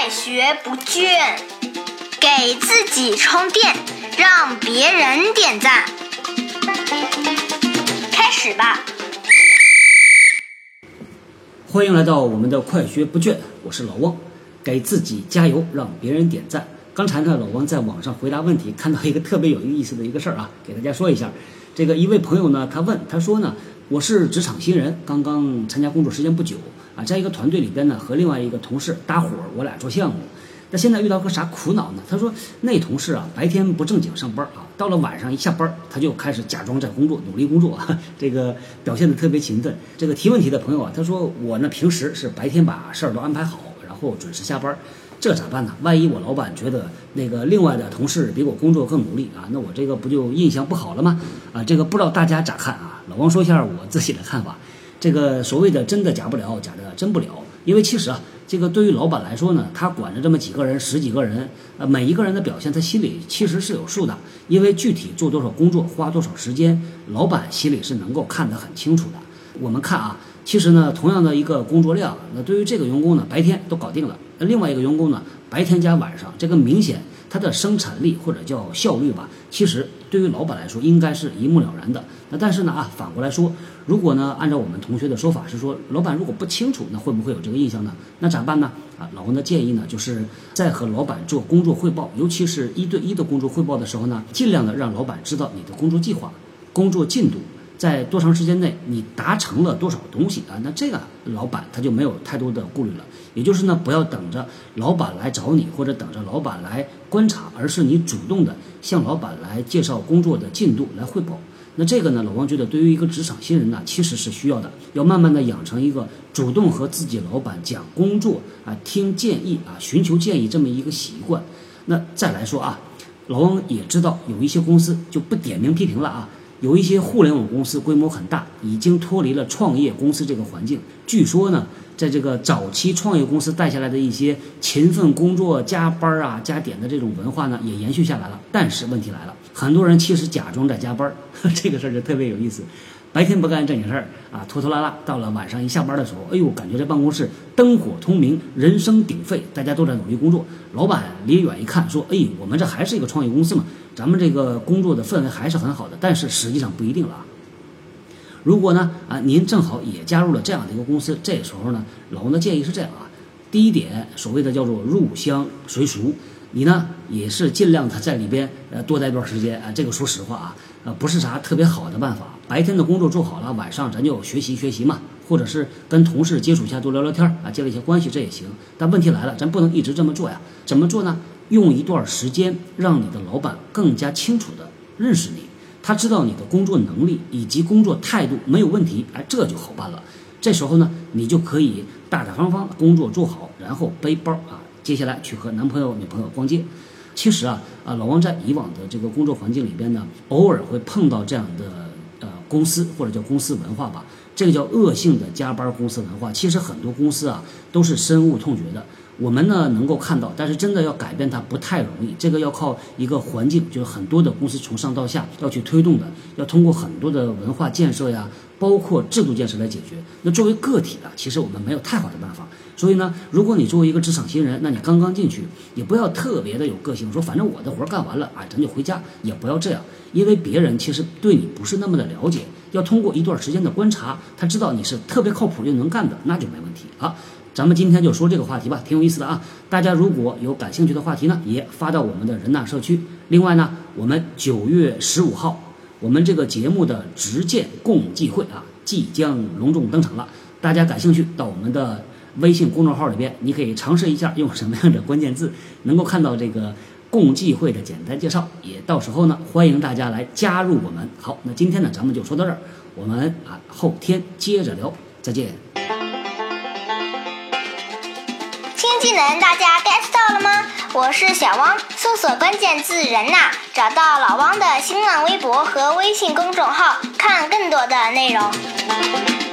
快学不倦，给自己充电，让别人点赞。开始吧！欢迎来到我们的快学不倦，我是老汪，给自己加油，让别人点赞。刚才呢，老汪在网上回答问题，看到一个特别有意思的一个事儿啊，给大家说一下。这个一位朋友呢，他问他说呢，我是职场新人，刚刚参加工作时间不久。啊，在一个团队里边呢，和另外一个同事搭伙，我俩做项目。那现在遇到个啥苦恼呢？他说，那同事啊，白天不正经上班啊，到了晚上一下班，他就开始假装在工作，努力工作，这个表现的特别勤奋。这个提问题的朋友啊，他说，我呢平时是白天把事儿都安排好，然后准时下班，这咋办呢？万一我老板觉得那个另外的同事比我工作更努力啊，那我这个不就印象不好了吗？啊，这个不知道大家咋看啊？老王说一下我自己的看法。这个所谓的真的假不了，假的真不了。因为其实啊，这个对于老板来说呢，他管着这么几个人、十几个人，呃，每一个人的表现，他心里其实是有数的。因为具体做多少工作、花多少时间，老板心里是能够看得很清楚的。我们看啊，其实呢，同样的一个工作量，那对于这个员工呢，白天都搞定了；那另外一个员工呢，白天加晚上，这个明显他的生产力或者叫效率吧，其实对于老板来说，应该是一目了然的。那但是呢啊，反过来说。如果呢，按照我们同学的说法是说，老板如果不清楚，那会不会有这个印象呢？那咋办呢？啊，老王的建议呢，就是在和老板做工作汇报，尤其是一对一的工作汇报的时候呢，尽量的让老板知道你的工作计划、工作进度，在多长时间内你达成了多少东西啊？那这个老板他就没有太多的顾虑了。也就是呢，不要等着老板来找你，或者等着老板来观察，而是你主动的向老板来介绍工作的进度来汇报。那这个呢，老王觉得对于一个职场新人呢，其实是需要的，要慢慢的养成一个主动和自己老板讲工作啊、听建议啊、寻求建议这么一个习惯。那再来说啊，老王也知道有一些公司就不点名批评了啊，有一些互联网公司规模很大，已经脱离了创业公司这个环境。据说呢，在这个早期创业公司带下来的一些勤奋工作、加班啊、加点的这种文化呢，也延续下来了。但是问题来了。很多人其实假装在加班儿，这个事儿就特别有意思。白天不干正经事儿啊，拖拖拉拉，到了晚上一下班的时候，哎呦，感觉这办公室灯火通明，人声鼎沸，大家都在努力工作。老板离远一看，说：“哎，我们这还是一个创业公司嘛，咱们这个工作的氛围还是很好的。”但是实际上不一定了。如果呢啊，您正好也加入了这样的一个公司，这时候呢，老王的建议是这样啊：第一点，所谓的叫做入乡随俗。你呢也是尽量的在里边呃多待一段时间啊，这个说实话啊，呃不是啥特别好的办法。白天的工作做好了，晚上咱就学习学习嘛，或者是跟同事接触一下，多聊聊天啊，建立一些关系，这也行。但问题来了，咱不能一直这么做呀。怎么做呢？用一段时间让你的老板更加清楚的认识你，他知道你的工作能力以及工作态度没有问题，哎，这就好办了。这时候呢，你就可以大大方方工作做好，然后背包啊。接下来去和男朋友、女朋友逛街。其实啊，啊，老王在以往的这个工作环境里边呢，偶尔会碰到这样的公司或者叫公司文化吧，这个叫恶性的加班公司文化。其实很多公司啊都是深恶痛绝的。我们呢能够看到，但是真的要改变它不太容易，这个要靠一个环境，就是很多的公司从上到下要去推动的，要通过很多的文化建设呀，包括制度建设来解决。那作为个体的，其实我们没有太好的办法。所以呢，如果你作为一个职场新人，那你刚刚进去，也不要特别的有个性，说反正我的活干完了啊，咱就回家，也不要这样，因为别人其实对你不是那么的了解，要通过一段时间的观察，他知道你是特别靠谱又能干的，那就没问题啊，咱们今天就说这个话题吧，挺有意思的啊。大家如果有感兴趣的话题呢，也发到我们的人大社区。另外呢，我们九月十五号，我们这个节目的直荐共济会啊，即将隆重登场了。大家感兴趣，到我们的。微信公众号里边，你可以尝试一下用什么样的关键字，能够看到这个共济会的简单介绍。也到时候呢，欢迎大家来加入我们。好，那今天呢，咱们就说到这儿，我们啊后天接着聊，再见。技能大家 get 到了吗？我是小汪，搜索关键字“人呐”，找到老汪的新浪微博和微信公众号，看更多的内容。